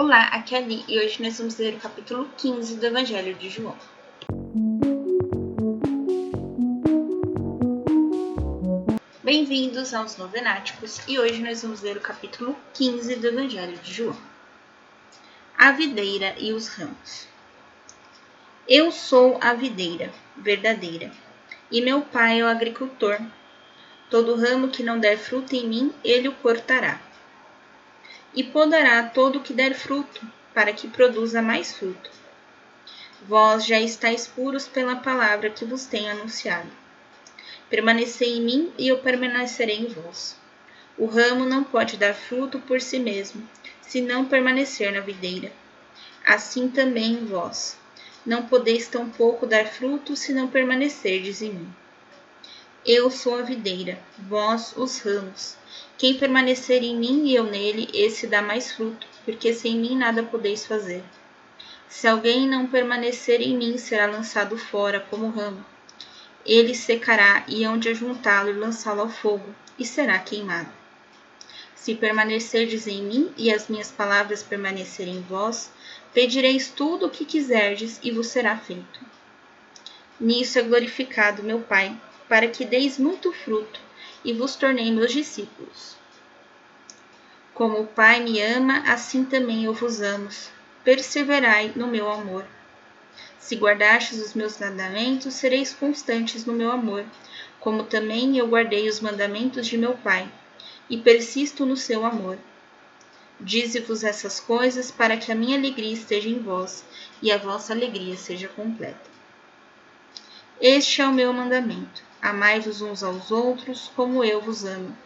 Olá, aqui é a Li e hoje nós vamos ler o capítulo 15 do Evangelho de João. Bem-vindos aos Novenáticos e hoje nós vamos ler o capítulo 15 do Evangelho de João. A videira e os ramos. Eu sou a videira verdadeira e meu pai é o agricultor. Todo ramo que não der fruto em mim, ele o cortará e podará todo o que der fruto, para que produza mais fruto. Vós já estáis puros pela palavra que vos tenho anunciado. Permanecei em mim e eu permanecerei em vós. O ramo não pode dar fruto por si mesmo, se não permanecer na videira. Assim também vós. Não podeis tampouco dar fruto se não permanecerdes em mim. Eu sou a videira, vós os ramos. Quem permanecer em mim e eu nele, esse dá mais fruto, porque sem mim nada podeis fazer. Se alguém não permanecer em mim, será lançado fora como ramo. Ele secará, e hão de ajuntá-lo e lançá-lo ao fogo, e será queimado. Se permanecerdes em mim e as minhas palavras permanecerem em vós, pedireis tudo o que quiserdes e vos será feito. Nisso é glorificado meu Pai, para que deis muito fruto e vos tornei meus discípulos. Como o Pai me ama, assim também eu vos amo. Perseverai no meu amor. Se guardastes os meus mandamentos, sereis constantes no meu amor, como também eu guardei os mandamentos de meu Pai, e persisto no seu amor. Dize-vos essas coisas para que a minha alegria esteja em vós e a vossa alegria seja completa. Este é o meu mandamento Amai-vos uns aos outros como eu vos amo.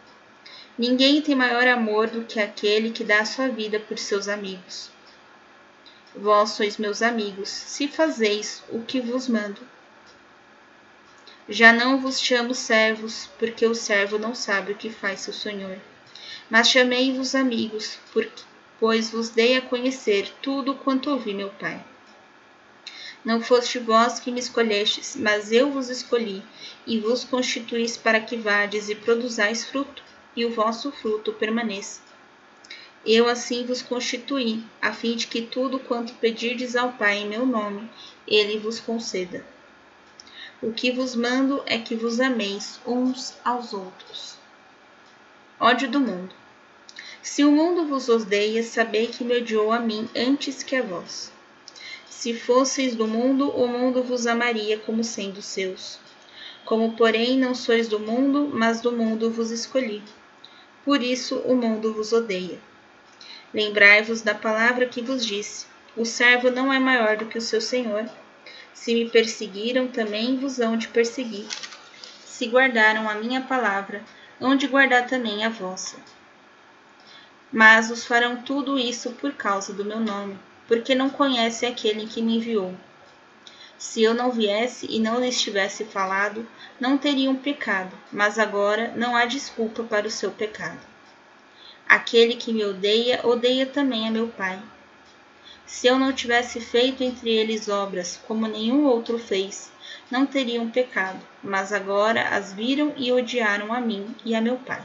Ninguém tem maior amor do que aquele que dá a sua vida por seus amigos. Vós sois meus amigos, se fazeis o que vos mando. Já não vos chamo servos, porque o servo não sabe o que faz seu senhor. Mas chamei-vos amigos, pois vos dei a conhecer tudo quanto ouvi meu Pai. Não foste vós que me escolhestes, mas eu vos escolhi, e vos constituís para que vades e produzais fruto, e o vosso fruto permaneça. Eu assim vos constituí, a fim de que tudo quanto pedirdes ao Pai em meu nome, ele vos conceda. O que vos mando é que vos ameis uns aos outros. Ódio do mundo. Se o mundo vos odeia, sabei que me odiou a mim antes que a vós. Se fosseis do mundo, o mundo vos amaria como sendo seus. Como, porém, não sois do mundo, mas do mundo vos escolhi. Por isso o mundo vos odeia. Lembrai-vos da palavra que vos disse: O servo não é maior do que o seu senhor. Se me perseguiram, também vos hão de perseguir. Se guardaram a minha palavra, hão de guardar também a vossa. Mas os farão tudo isso por causa do meu nome porque não conhece aquele que me enviou. Se eu não viesse e não lhes tivesse falado, não teriam pecado, mas agora não há desculpa para o seu pecado. Aquele que me odeia, odeia também a meu Pai. Se eu não tivesse feito entre eles obras como nenhum outro fez, não teriam pecado, mas agora as viram e odiaram a mim e a meu Pai.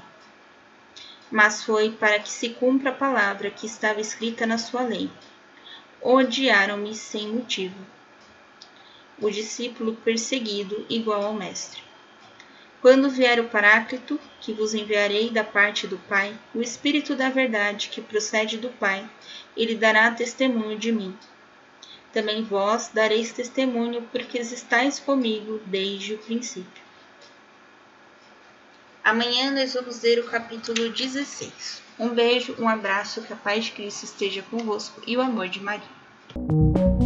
Mas foi para que se cumpra a palavra que estava escrita na sua lei odiaram-me sem motivo. O discípulo perseguido igual ao mestre. Quando vier o Paráclito, que vos enviarei da parte do Pai, o Espírito da Verdade, que procede do Pai, ele dará testemunho de mim. Também vós dareis testemunho, porque estáis comigo desde o princípio. Amanhã nós vamos ler o capítulo 16. Um beijo, um abraço, que a paz de Cristo esteja convosco e o amor de Maria.